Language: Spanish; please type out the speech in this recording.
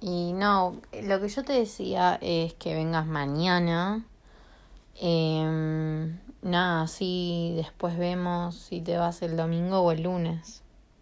Y no, lo que yo te decía es que vengas mañana. Em, nada, así después vemos si te vas el domingo o el lunes.